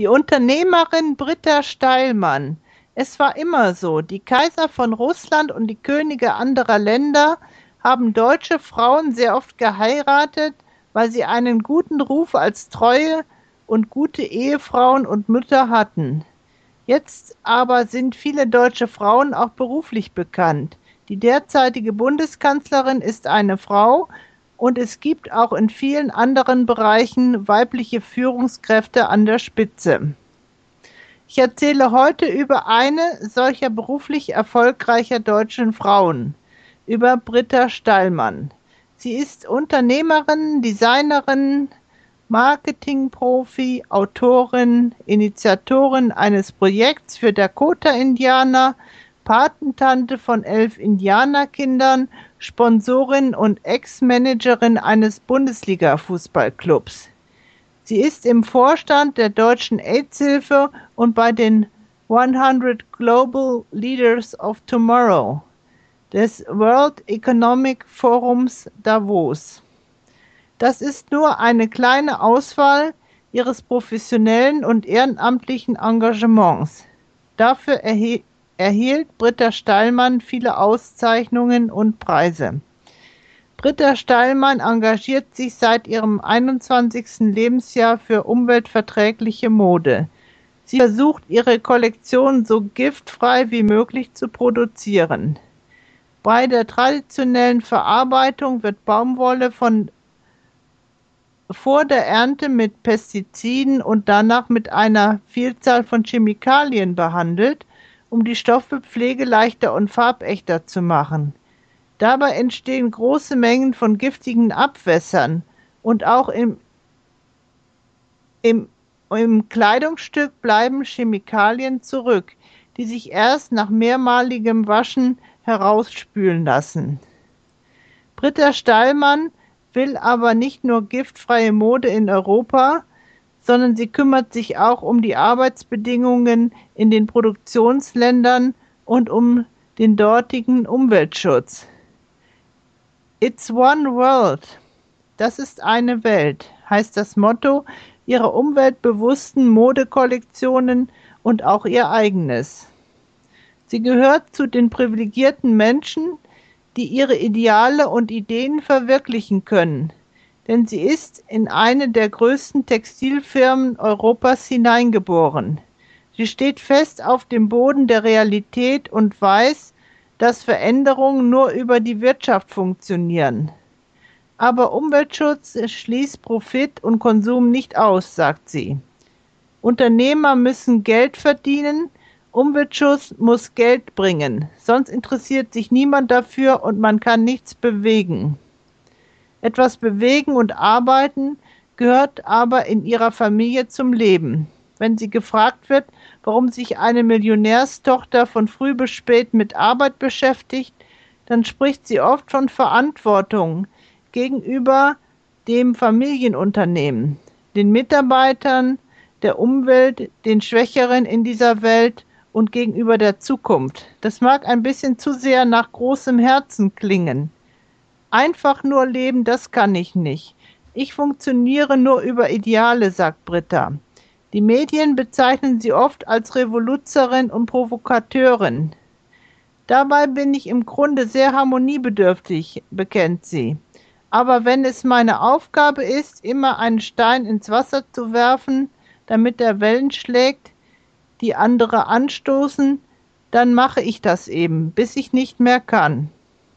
Die Unternehmerin Britta Steilmann. Es war immer so, die Kaiser von Russland und die Könige anderer Länder haben deutsche Frauen sehr oft geheiratet, weil sie einen guten Ruf als treue und gute Ehefrauen und Mütter hatten. Jetzt aber sind viele deutsche Frauen auch beruflich bekannt. Die derzeitige Bundeskanzlerin ist eine Frau und es gibt auch in vielen anderen Bereichen weibliche Führungskräfte an der Spitze. Ich erzähle heute über eine solcher beruflich erfolgreicher deutschen Frauen, über Britta Stallmann. Sie ist Unternehmerin, Designerin, Marketingprofi, Autorin, Initiatorin eines Projekts für Dakota-Indianer, Patentante von elf Indianerkindern, Sponsorin und Ex-Managerin eines Bundesliga-Fußballclubs. Sie ist im Vorstand der Deutschen AIDS-Hilfe und bei den 100 Global Leaders of Tomorrow des World Economic Forums Davos. Das ist nur eine kleine Auswahl ihres professionellen und ehrenamtlichen Engagements. Dafür erhe erhielt Britta Steilmann viele Auszeichnungen und Preise. Britta Steilmann engagiert sich seit ihrem 21. Lebensjahr für umweltverträgliche Mode. Sie versucht, ihre Kollektion so giftfrei wie möglich zu produzieren. Bei der traditionellen Verarbeitung wird Baumwolle von vor der Ernte mit Pestiziden und danach mit einer Vielzahl von Chemikalien behandelt, um die Stoffe pflegeleichter und farbechter zu machen. Dabei entstehen große Mengen von giftigen Abwässern und auch im, im, im Kleidungsstück bleiben Chemikalien zurück, die sich erst nach mehrmaligem Waschen herausspülen lassen. Britta Stallmann will aber nicht nur giftfreie Mode in Europa, sondern sie kümmert sich auch um die Arbeitsbedingungen in den Produktionsländern und um den dortigen Umweltschutz. It's one world. Das ist eine Welt, heißt das Motto ihrer umweltbewussten Modekollektionen und auch ihr eigenes. Sie gehört zu den privilegierten Menschen, die ihre Ideale und Ideen verwirklichen können, denn sie ist in eine der größten Textilfirmen Europas hineingeboren. Sie steht fest auf dem Boden der Realität und weiß, dass Veränderungen nur über die Wirtschaft funktionieren. Aber Umweltschutz schließt Profit und Konsum nicht aus, sagt sie. Unternehmer müssen Geld verdienen, Umweltschutz muss Geld bringen, sonst interessiert sich niemand dafür und man kann nichts bewegen. Etwas bewegen und arbeiten gehört aber in ihrer Familie zum Leben. Wenn sie gefragt wird, warum sich eine Millionärstochter von früh bis spät mit Arbeit beschäftigt, dann spricht sie oft von Verantwortung gegenüber dem Familienunternehmen, den Mitarbeitern, der Umwelt, den Schwächeren in dieser Welt und gegenüber der Zukunft. Das mag ein bisschen zu sehr nach großem Herzen klingen. Einfach nur leben, das kann ich nicht. Ich funktioniere nur über Ideale, sagt Britta. Die Medien bezeichnen sie oft als Revoluzerin und Provokateurin. Dabei bin ich im Grunde sehr harmoniebedürftig, bekennt sie. Aber wenn es meine Aufgabe ist, immer einen Stein ins Wasser zu werfen, damit er Wellen schlägt, die andere anstoßen, dann mache ich das eben, bis ich nicht mehr kann.